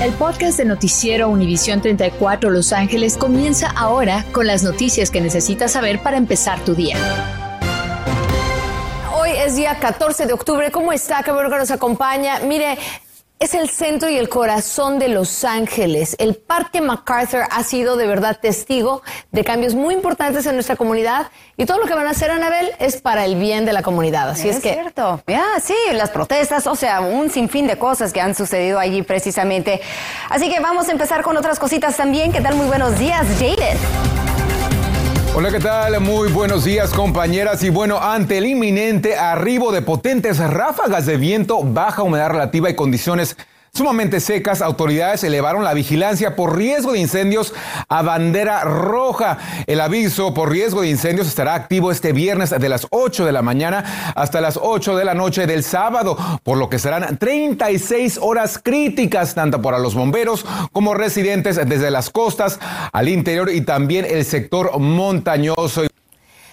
El podcast de Noticiero Univisión 34 Los Ángeles comienza ahora con las noticias que necesitas saber para empezar tu día. Hoy es día 14 de octubre. ¿Cómo está? Qué bueno que nos acompaña. Mire, es el centro y el corazón de Los Ángeles. El Parque MacArthur ha sido de verdad testigo de cambios muy importantes en nuestra comunidad y todo lo que van a hacer, Anabel, es para el bien de la comunidad. Así es, es que. cierto. Ya, sí, las protestas, o sea, un sinfín de cosas que han sucedido allí precisamente. Así que vamos a empezar con otras cositas también. ¿Qué tal? Muy buenos días, Jaden. Hola, ¿qué tal? Muy buenos días, compañeras. Y bueno, ante el inminente arribo de potentes ráfagas de viento, baja humedad relativa y condiciones sumamente secas, autoridades elevaron la vigilancia por riesgo de incendios a bandera roja. El aviso por riesgo de incendios estará activo este viernes de las 8 de la mañana hasta las 8 de la noche del sábado, por lo que serán 36 horas críticas tanto para los bomberos como residentes desde las costas al interior y también el sector montañoso.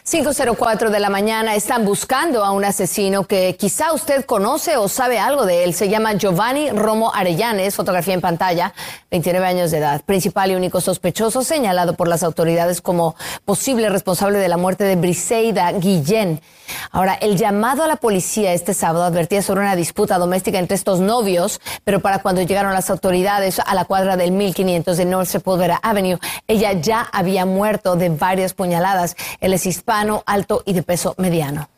5.04 de la mañana están buscando a un asesino que quizá usted conoce o sabe algo de él. Se llama Giovanni Romo Arellanes, fotografía en pantalla, 29 años de edad. Principal y único sospechoso señalado por las autoridades como posible responsable de la muerte de Briseida Guillén. Ahora, el llamado a la policía este sábado advertía sobre una disputa doméstica entre estos novios, pero para cuando llegaron las autoridades a la cuadra del 1500 de North Sepulveda Avenue, ella ya había muerto de varias puñaladas. Él es hispano alto y de peso mediano.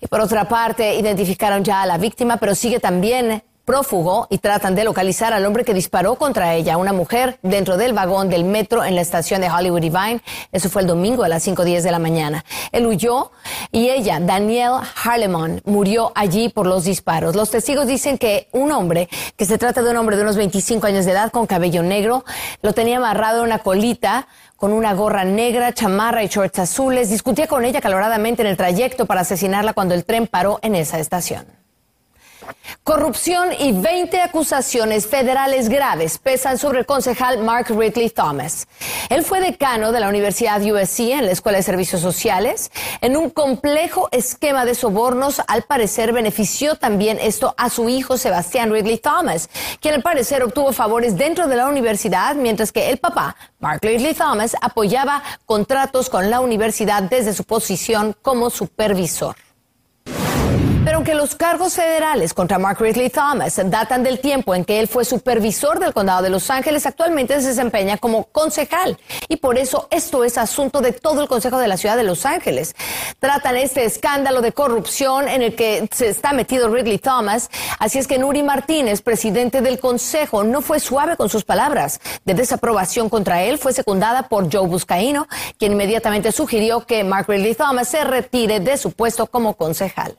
Y por otra parte, identificaron ya a la víctima, pero sigue también prófugo y tratan de localizar al hombre que disparó contra ella, una mujer, dentro del vagón del metro en la estación de Hollywood Divine. Eso fue el domingo a las 5.10 de la mañana. Él huyó y ella, Danielle Harlemon, murió allí por los disparos. Los testigos dicen que un hombre, que se trata de un hombre de unos 25 años de edad con cabello negro, lo tenía amarrado en una colita con una gorra negra, chamarra y shorts azules. Discutía con ella caloradamente en el trayecto para asesinarla cuando el tren paró en esa estación. Corrupción y 20 acusaciones federales graves pesan sobre el concejal Mark Ridley Thomas. Él fue decano de la Universidad USC en la Escuela de Servicios Sociales. En un complejo esquema de sobornos, al parecer benefició también esto a su hijo Sebastián Ridley Thomas, quien al parecer obtuvo favores dentro de la universidad, mientras que el papá, Mark Ridley Thomas, apoyaba contratos con la universidad desde su posición como supervisor. Pero aunque los cargos federales contra Mark Ridley Thomas datan del tiempo en que él fue supervisor del condado de Los Ángeles, actualmente se desempeña como concejal. Y por eso esto es asunto de todo el Consejo de la Ciudad de Los Ángeles. Tratan este escándalo de corrupción en el que se está metido Ridley Thomas. Así es que Nuri Martínez, presidente del Consejo, no fue suave con sus palabras de desaprobación contra él. Fue secundada por Joe Buscaino, quien inmediatamente sugirió que Mark Ridley Thomas se retire de su puesto como concejal.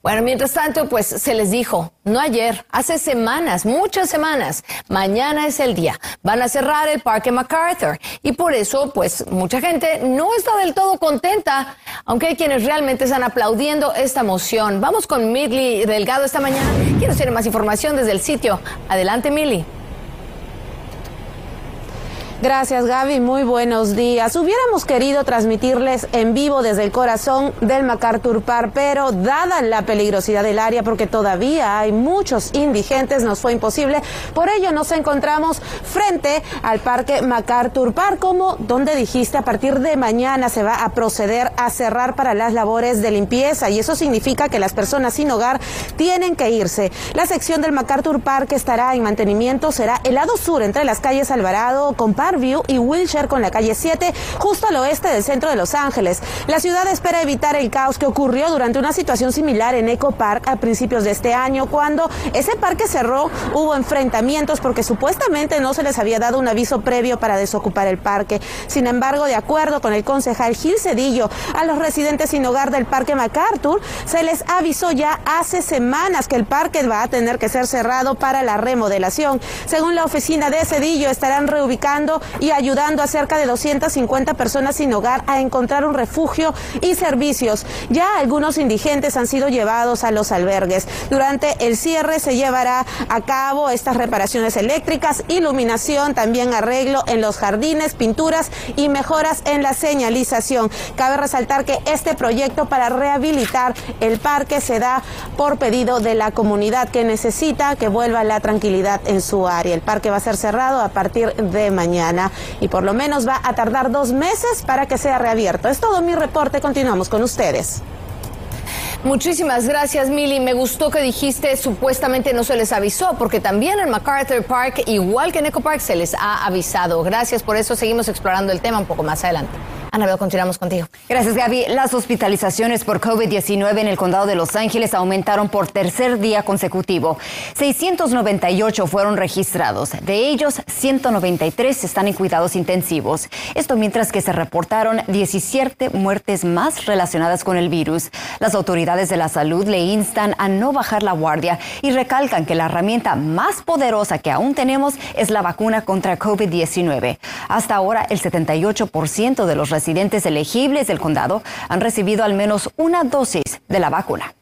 Bueno, mientras tanto, pues se les dijo, no ayer, hace semanas, muchas semanas, mañana es el día. Van a cerrar el Parque MacArthur y por eso, pues mucha gente no está del todo contenta, aunque hay quienes realmente están aplaudiendo esta moción. Vamos con Milly Delgado esta mañana. Quiero tener más información desde el sitio. Adelante, Milly. Gracias Gaby, muy buenos días. Hubiéramos querido transmitirles en vivo desde el corazón del MacArthur Park, pero dada la peligrosidad del área, porque todavía hay muchos indigentes, nos fue imposible. Por ello nos encontramos frente al Parque MacArthur Park, como donde dijiste a partir de mañana se va a proceder a cerrar para las labores de limpieza y eso significa que las personas sin hogar tienen que irse. La sección del MacArthur Park estará en mantenimiento será el lado sur entre las calles Alvarado, Compa Parkview y Wilshire con la calle 7, justo al oeste del centro de Los Ángeles. La ciudad espera evitar el caos que ocurrió durante una situación similar en Eco Park a principios de este año, cuando ese parque cerró, hubo enfrentamientos porque supuestamente no se les había dado un aviso previo para desocupar el parque. Sin embargo, de acuerdo con el concejal Gil Cedillo, a los residentes sin hogar del Parque MacArthur se les avisó ya hace semanas que el parque va a tener que ser cerrado para la remodelación. Según la oficina de Cedillo, estarán reubicando y ayudando a cerca de 250 personas sin hogar a encontrar un refugio y servicios. Ya algunos indigentes han sido llevados a los albergues. Durante el cierre se llevará a cabo estas reparaciones eléctricas, iluminación, también arreglo en los jardines, pinturas y mejoras en la señalización. Cabe resaltar que este proyecto para rehabilitar el parque se da por pedido de la comunidad que necesita que vuelva la tranquilidad en su área. El parque va a ser cerrado a partir de mañana y por lo menos va a tardar dos meses para que sea reabierto. Es todo mi reporte. Continuamos con ustedes. Muchísimas gracias, Milly. Me gustó que dijiste supuestamente no se les avisó, porque también en MacArthur Park, igual que en Eco Park, se les ha avisado. Gracias por eso. Seguimos explorando el tema un poco más adelante. Anabel, continuamos contigo. Gracias, Gaby. Las hospitalizaciones por COVID-19 en el condado de Los Ángeles aumentaron por tercer día consecutivo. 698 fueron registrados. De ellos, 193 están en cuidados intensivos. Esto mientras que se reportaron 17 muertes más relacionadas con el virus. Las autoridades de la salud le instan a no bajar la guardia y recalcan que la herramienta más poderosa que aún tenemos es la vacuna contra COVID-19. Hasta ahora, el 78% de los residentes elegibles del condado han recibido al menos una dosis de la vacuna.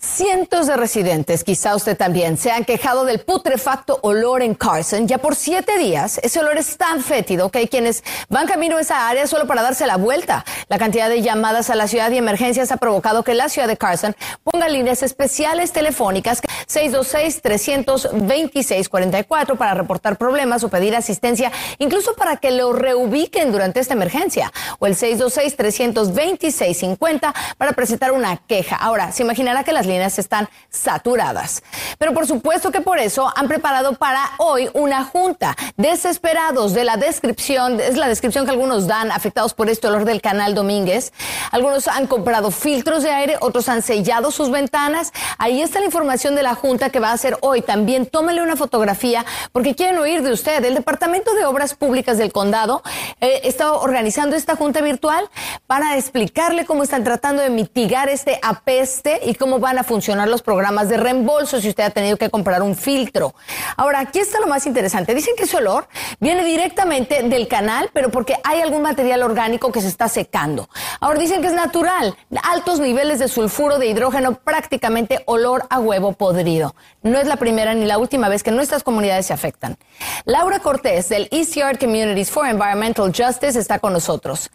Cientos de residentes, quizá usted también, se han quejado del putrefacto olor en Carson. Ya por siete días, ese olor es tan fétido que hay quienes van camino a esa área solo para darse la vuelta. La cantidad de llamadas a la ciudad y emergencias ha provocado que la ciudad de Carson ponga líneas especiales telefónicas 626-326-44 para reportar problemas o pedir asistencia, incluso para que lo reubiquen durante esta emergencia. O el 626-326-50 para presentar una queja. Ahora, se imaginará que las líneas están saturadas. Pero por supuesto que por eso han preparado para hoy una junta. Desesperados de la descripción, es la descripción que algunos dan afectados por este olor del canal Domínguez. Algunos han comprado filtros de aire, otros han sellado sus ventanas. Ahí está la información de la junta que va a hacer hoy. También tómale una fotografía porque quieren oír de usted. El Departamento de Obras Públicas del Condado eh, está organizando esta junta virtual para explicarle cómo están tratando de mitigar este apeste y cómo van a funcionar los programas de reembolso si usted ha tenido que comprar un filtro. Ahora, aquí está lo más interesante. Dicen que ese olor viene directamente del canal, pero porque hay algún material orgánico que se está secando. Ahora dicen que es natural. Altos niveles de sulfuro de hidrógeno, prácticamente olor a huevo podrido. No es la primera ni la última vez que nuestras comunidades se afectan. Laura Cortés del Yard Communities for Environmental Justice está con nosotros.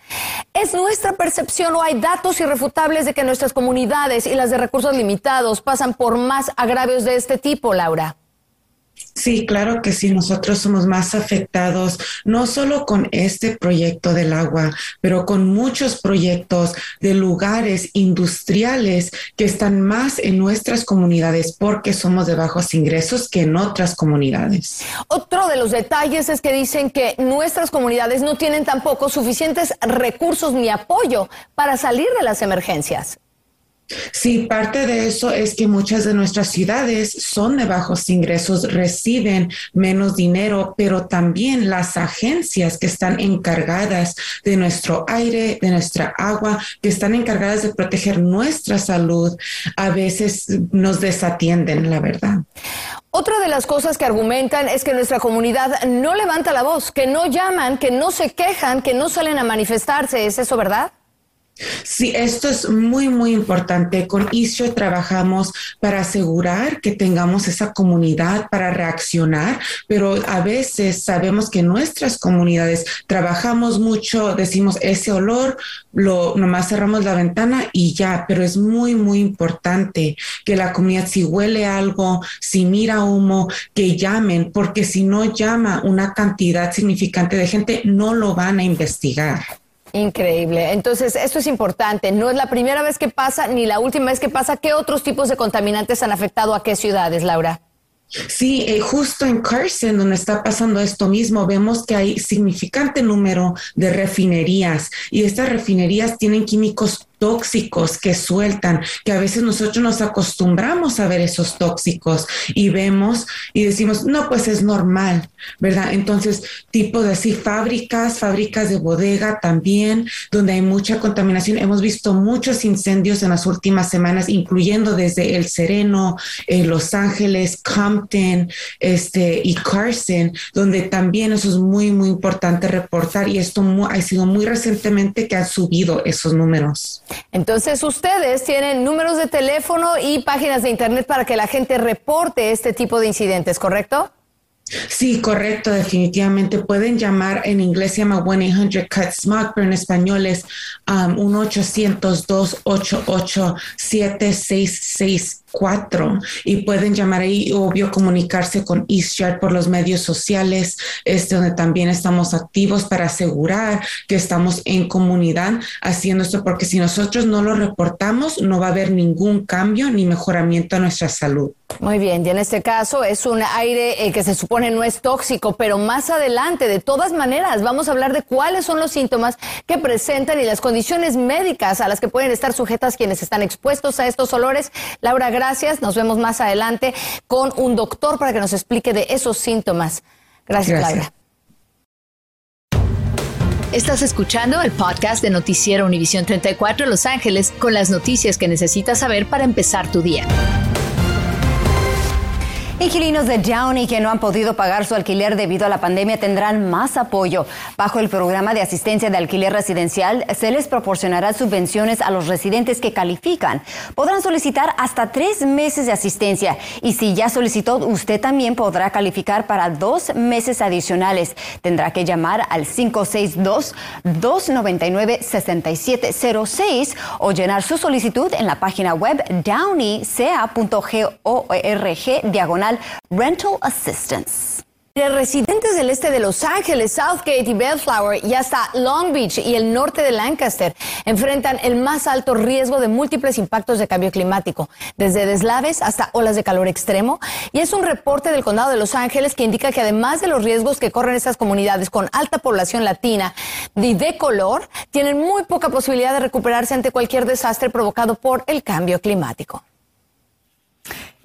¿Es nuestra percepción o hay datos irrefutables de que nuestras comunidades y las de recursos limitados pasan por más agravios de este tipo, Laura. Sí, claro que sí, nosotros somos más afectados, no solo con este proyecto del agua, pero con muchos proyectos de lugares industriales que están más en nuestras comunidades porque somos de bajos ingresos que en otras comunidades. Otro de los detalles es que dicen que nuestras comunidades no tienen tampoco suficientes recursos ni apoyo para salir de las emergencias. Sí, parte de eso es que muchas de nuestras ciudades son de bajos ingresos, reciben menos dinero, pero también las agencias que están encargadas de nuestro aire, de nuestra agua, que están encargadas de proteger nuestra salud, a veces nos desatienden, la verdad. Otra de las cosas que argumentan es que nuestra comunidad no levanta la voz, que no llaman, que no se quejan, que no salen a manifestarse. ¿Es eso verdad? Sí, esto es muy, muy importante. Con ISIO trabajamos para asegurar que tengamos esa comunidad para reaccionar, pero a veces sabemos que nuestras comunidades trabajamos mucho, decimos ese olor, lo nomás cerramos la ventana y ya, pero es muy, muy importante que la comunidad si huele algo, si mira humo, que llamen, porque si no llama una cantidad significante de gente, no lo van a investigar. Increíble. Entonces, esto es importante. No es la primera vez que pasa ni la última vez que pasa. ¿Qué otros tipos de contaminantes han afectado a qué ciudades, Laura? Sí, eh, justo en Carson, donde está pasando esto mismo, vemos que hay significante número de refinerías y estas refinerías tienen químicos tóxicos que sueltan, que a veces nosotros nos acostumbramos a ver esos tóxicos y vemos y decimos, no, pues es normal, ¿verdad? Entonces, tipo de así, fábricas, fábricas de bodega también, donde hay mucha contaminación. Hemos visto muchos incendios en las últimas semanas, incluyendo desde El Sereno, eh, Los Ángeles, Compton este, y Carson, donde también eso es muy, muy importante reportar y esto ha sido muy recientemente que han subido esos números. Entonces ustedes tienen números de teléfono y páginas de internet para que la gente reporte este tipo de incidentes, ¿correcto? Sí, correcto, definitivamente. Pueden llamar en inglés, se llama 1-800-CUT-SMOG, pero en español es um, 1 800 288 7666 cuatro y pueden llamar ahí, obvio, comunicarse con EastJet por los medios sociales, este, donde también estamos activos para asegurar que estamos en comunidad haciendo esto, porque si nosotros no lo reportamos, no va a haber ningún cambio ni mejoramiento a nuestra salud. Muy bien, y en este caso es un aire eh, que se supone no es tóxico, pero más adelante, de todas maneras, vamos a hablar de cuáles son los síntomas que presentan y las condiciones médicas a las que pueden estar sujetas quienes están expuestos a estos olores. Laura, gracias nos vemos más adelante con un doctor para que nos explique de esos síntomas. Gracias, Laura. Estás escuchando el podcast de Noticiero Univisión 34 Los Ángeles con las noticias que necesitas saber para empezar tu día. Inquilinos de Downey que no han podido pagar su alquiler debido a la pandemia tendrán más apoyo. Bajo el programa de asistencia de alquiler residencial se les proporcionará subvenciones a los residentes que califican. Podrán solicitar hasta tres meses de asistencia y si ya solicitó, usted también podrá calificar para dos meses adicionales. Tendrá que llamar al 562-299-6706 o llenar su solicitud en la página web downeyca.org diagonal rental assistance. residentes del este de Los Ángeles, Southgate y Bellflower y hasta Long Beach y el norte de Lancaster enfrentan el más alto riesgo de múltiples impactos de cambio climático, desde deslaves hasta olas de calor extremo. Y es un reporte del condado de Los Ángeles que indica que además de los riesgos que corren estas comunidades con alta población latina y de color, tienen muy poca posibilidad de recuperarse ante cualquier desastre provocado por el cambio climático.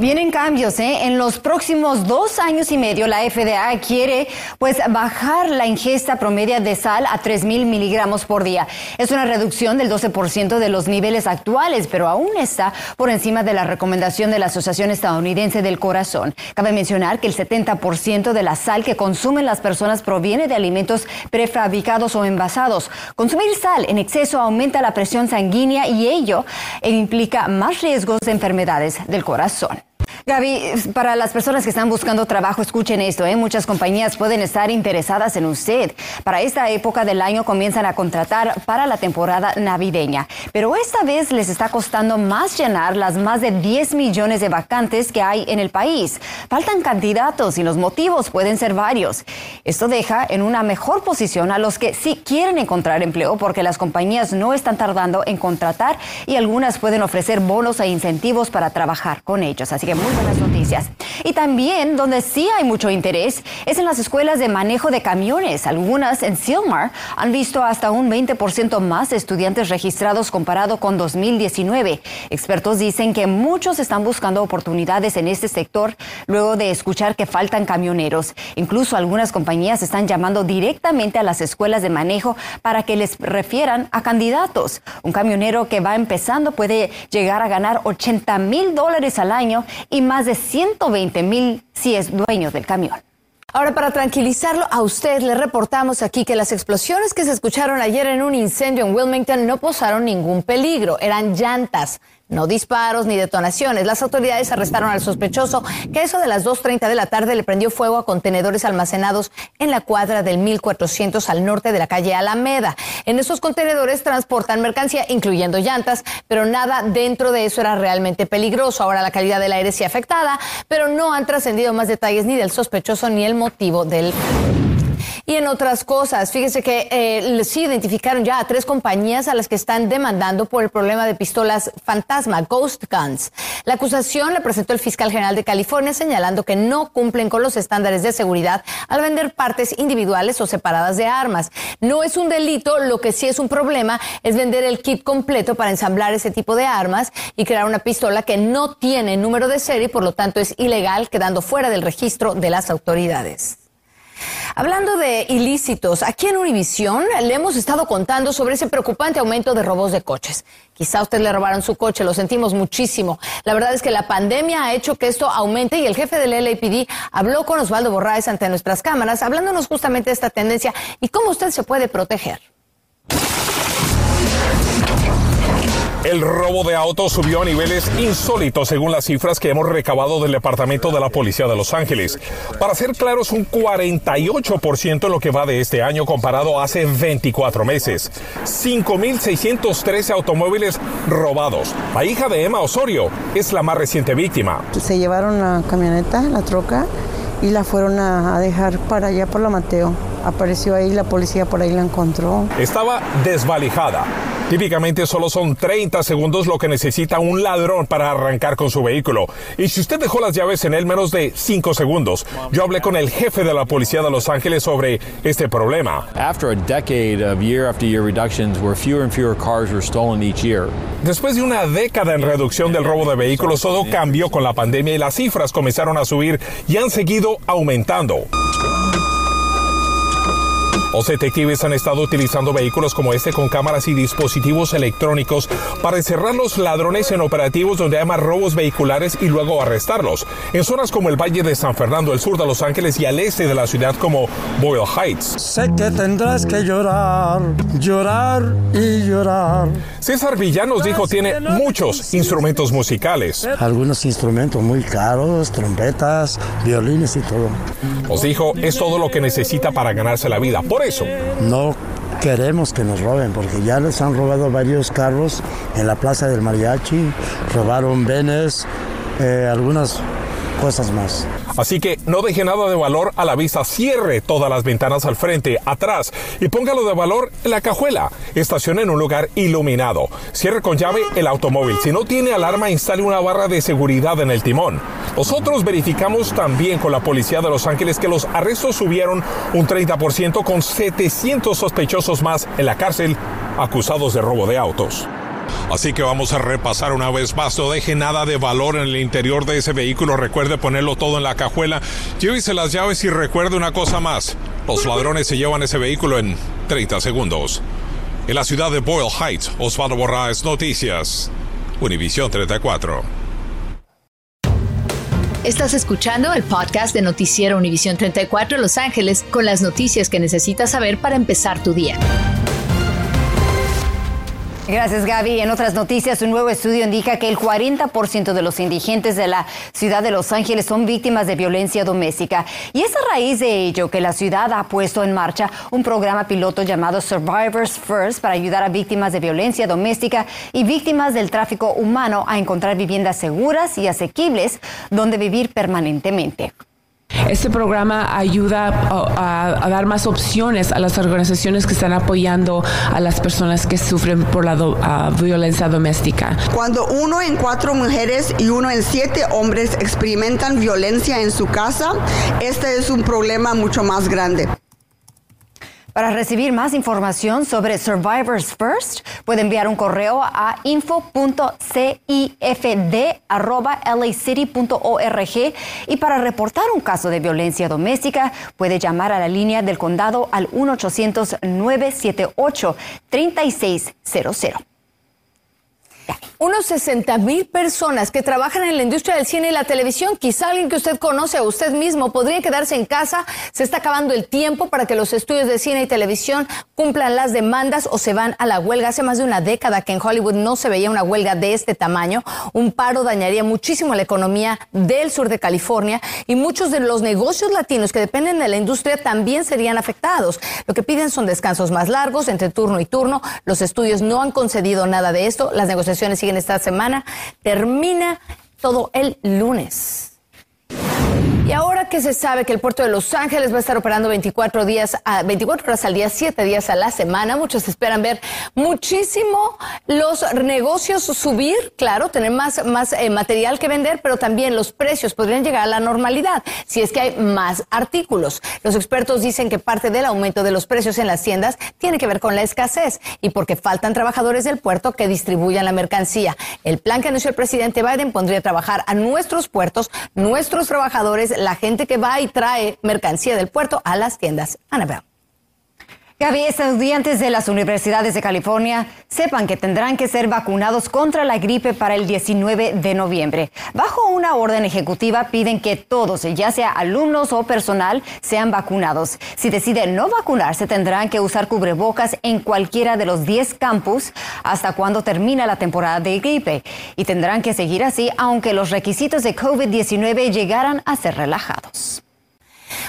Vienen cambios, ¿eh? En los próximos dos años y medio, la FDA quiere, pues, bajar la ingesta promedia de sal a 3.000 miligramos por día. Es una reducción del 12% de los niveles actuales, pero aún está por encima de la recomendación de la Asociación Estadounidense del Corazón. Cabe mencionar que el 70% de la sal que consumen las personas proviene de alimentos prefabricados o envasados. Consumir sal en exceso aumenta la presión sanguínea y ello implica más riesgos de enfermedades del corazón. Gaby, para las personas que están buscando trabajo, escuchen esto, ¿eh? muchas compañías pueden estar interesadas en usted. Para esta época del año comienzan a contratar para la temporada navideña, pero esta vez les está costando más llenar las más de 10 millones de vacantes que hay en el país. Faltan candidatos y los motivos pueden ser varios. Esto deja en una mejor posición a los que sí quieren encontrar empleo porque las compañías no están tardando en contratar y algunas pueden ofrecer bonos e incentivos para trabajar con ellos. Así que muy buenas noticias. Y también donde sí hay mucho interés es en las escuelas de manejo de camiones. Algunas en Silmar han visto hasta un 20% más estudiantes registrados comparado con 2019. Expertos dicen que muchos están buscando oportunidades en este sector luego de escuchar que faltan camioneros. Incluso algunas compañías están llamando directamente a las escuelas de manejo para que les refieran a candidatos. Un camionero que va empezando puede llegar a ganar 80 mil dólares al año y más de 120 mil si es dueño del camión. Ahora, para tranquilizarlo a usted, le reportamos aquí que las explosiones que se escucharon ayer en un incendio en Wilmington no posaron ningún peligro, eran llantas no disparos ni detonaciones. Las autoridades arrestaron al sospechoso que a eso de las 2.30 de la tarde le prendió fuego a contenedores almacenados en la cuadra del 1400 al norte de la calle Alameda. En esos contenedores transportan mercancía, incluyendo llantas, pero nada dentro de eso era realmente peligroso. Ahora la calidad del aire sí afectada, pero no han trascendido más detalles ni del sospechoso ni el motivo del Y en otras cosas, fíjese que eh, sí identificaron ya a tres compañías a las que están demandando por el problema de pistolas fantasma, Ghost Guns. La acusación la presentó el fiscal general de California señalando que no cumplen con los estándares de seguridad al vender partes individuales o separadas de armas. No es un delito, lo que sí es un problema es vender el kit completo para ensamblar ese tipo de armas y crear una pistola que no tiene número de serie, por lo tanto es ilegal, quedando fuera del registro de las autoridades. Hablando de ilícitos, aquí en Univisión le hemos estado contando sobre ese preocupante aumento de robos de coches. Quizá usted le robaron su coche, lo sentimos muchísimo. La verdad es que la pandemia ha hecho que esto aumente y el jefe del LAPD habló con Osvaldo Borraes ante nuestras cámaras, hablándonos justamente de esta tendencia y cómo usted se puede proteger. El robo de autos subió a niveles insólitos según las cifras que hemos recabado del Departamento de la Policía de Los Ángeles. Para ser claros, un 48% en lo que va de este año comparado a hace 24 meses. 5.613 automóviles robados. La hija de Emma Osorio es la más reciente víctima. Se llevaron la camioneta, la troca, y la fueron a, dejar para allá por la Mateo. Apareció ahí, la policía por ahí la encontró. Estaba desvalijada. Típicamente solo son 30 segundos lo que necesita un ladrón para arrancar con su vehículo. Y si usted dejó las llaves en él menos de 5 segundos, yo hablé con el jefe de la policía de Los Ángeles sobre este problema. Después de una década en reducción del robo de vehículos, todo cambió con la pandemia y las cifras comenzaron a subir y han seguido aumentando. Los detectives han estado utilizando vehículos como este con cámaras y dispositivos electrónicos para encerrar los ladrones en operativos donde hay más robos vehiculares y luego arrestarlos. En zonas como el Valle de San Fernando, el sur de Los Ángeles y al este de la ciudad como Boyle Heights. Sé que tendrás que llorar, llorar y llorar. César Villanos dijo tiene muchos instrumentos musicales. Algunos instrumentos muy caros, trompetas, violines y todo. Os dijo es todo lo que necesita para ganarse la vida No queremos que nos roben porque ya les han robado varios carros en la Plaza del Mariachi, robaron benes, eh, algunas cosas más. Así que no deje nada de valor a la vista, cierre todas las ventanas al frente, atrás y póngalo de valor en la cajuela. Estacione en un lugar iluminado. Cierre con llave el automóvil. Si no tiene alarma, instale una barra de seguridad en el timón. Nosotros verificamos también con la policía de Los Ángeles que los arrestos subieron un 30% con 700 sospechosos más en la cárcel acusados de robo de autos. Así que vamos a repasar una vez más. No deje nada de valor en el interior de ese vehículo. Recuerde ponerlo todo en la cajuela. Llévese las llaves y recuerde una cosa más. Los ladrones se llevan ese vehículo en 30 segundos. En la ciudad de Boyle Heights, Osvaldo Borraes, Noticias. Univisión 34. Estás escuchando el podcast de Noticiero Univisión 34 Los Ángeles con las noticias que necesitas saber para empezar tu día. Gracias, Gaby. En otras noticias, un nuevo estudio indica que el 40% de los indigentes de la ciudad de Los Ángeles son víctimas de violencia doméstica. Y es a raíz de ello que la ciudad ha puesto en marcha un programa piloto llamado Survivors First para ayudar a víctimas de violencia doméstica y víctimas del tráfico humano a encontrar viviendas seguras y asequibles donde vivir permanentemente. Este programa ayuda a, dar más opciones a las organizaciones que están apoyando a las personas que sufren por la violencia doméstica. Cuando uno en cuatro mujeres y uno en siete hombres experimentan violencia en su casa, este es un problema mucho más grande. Para recibir más información sobre Survivors First, puede enviar un correo a info.cifd.lacity.org y para reportar un caso de violencia doméstica, puede llamar a la línea del condado al 1-800-978-3600. Unos 60 mil personas que trabajan en la industria del cine y la televisión, quizá alguien que usted conoce o usted mismo, podría quedarse en casa. Se está acabando el tiempo para que los estudios de cine y televisión cumplan las demandas o se van a la huelga. Hace más de una década que en Hollywood no se veía una huelga de este tamaño. Un paro dañaría muchísimo la economía del sur de California y muchos de los negocios latinos que dependen de la industria también serían afectados. Lo que piden son descansos más largos entre turno y turno. Los estudios no han concedido nada de esto. Las negociaciones siguen esta semana. Termina todo el lunes. Y ahora que se sabe que el puerto de Los Ángeles va a estar operando 24 días, a, 24 horas al día, 7 días a la semana, muchos esperan ver muchísimo los negocios subir, claro, tener más, más eh, material que vender, pero también los precios podrían llegar a la normalidad si es que hay más artículos. Los expertos dicen que parte del aumento de los precios en las tiendas tiene que ver con la escasez y porque faltan trabajadores del puerto que distribuyan la mercancía. El plan que anunció el presidente Biden pondría a trabajar a nuestros puertos, nuestros trabajadores, la gente que va y trae mercancía del puerto a las tiendas. Anabel. Gaby, estudiantes de las universidades de California sepan que tendrán que ser vacunados contra la gripe para el 19 de noviembre. Bajo una orden ejecutiva piden que todos, ya sea alumnos o personal, sean vacunados. Si deciden no vacunarse, tendrán que usar cubrebocas en cualquiera de los 10 campus hasta cuando termina la temporada de gripe. Y tendrán que seguir así aunque los requisitos de COVID-19 llegaran a ser relajados.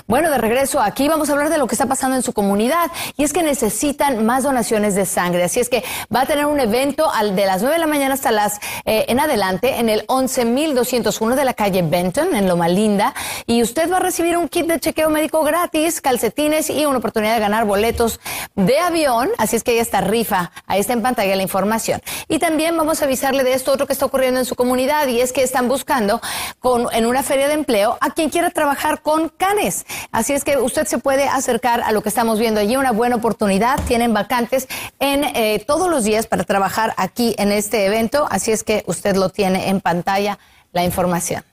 Bueno, de regreso aquí vamos a hablar de lo que está pasando en su comunidad y es que necesitan más donaciones de sangre. Así es que va a tener un evento al de las 9 de la mañana hasta las eh, en adelante en el 11.201 de la calle Benton en Loma Linda y usted va a recibir un kit de chequeo médico gratis, calcetines y una oportunidad de ganar boletos de avión. Así es que ahí está rifa. Ahí está en pantalla la información. Y también vamos a avisarle de esto otro que está ocurriendo en su comunidad y es que están buscando con, en una feria de empleo a quien quiera trabajar con canes. Así es que usted se puede acercar a lo que estamos viendo allí, una buena oportunidad. Tienen vacantes en eh, todos los días para trabajar aquí en este evento, así es que usted lo tiene en pantalla la información.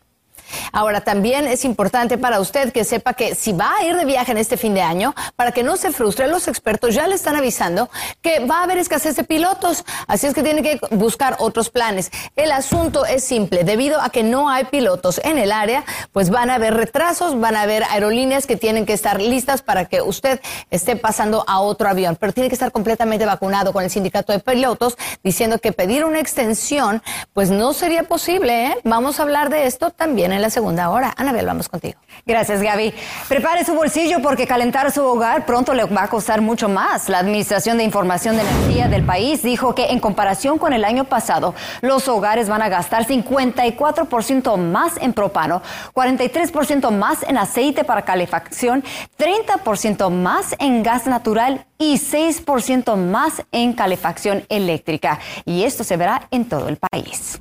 Ahora, también es importante para usted que sepa que si va a ir de viaje en este fin de año, para que no se frustre, los expertos ya le están avisando que va a haber escasez de pilotos, así es que tiene que buscar otros planes. El asunto es simple, debido a que no hay pilotos en el área, pues van a haber retrasos, van a haber aerolíneas que tienen que estar listas para que usted esté pasando a otro avión, pero tiene que estar completamente vacunado con el sindicato de pilotos, diciendo que pedir una extensión, pues no sería posible. ¿eh? Vamos a hablar de esto también en la segunda hora. Anabel, vamos contigo. Gracias, Gaby. Prepare su bolsillo porque calentar su hogar pronto le va a costar mucho más. La Administración de Información de Energía del país dijo que en comparación con el año pasado, los hogares van a gastar 54% más en propano, 43% más en aceite para calefacción, 30% más en gas natural y 6% más en calefacción eléctrica. Y esto se verá en todo el país.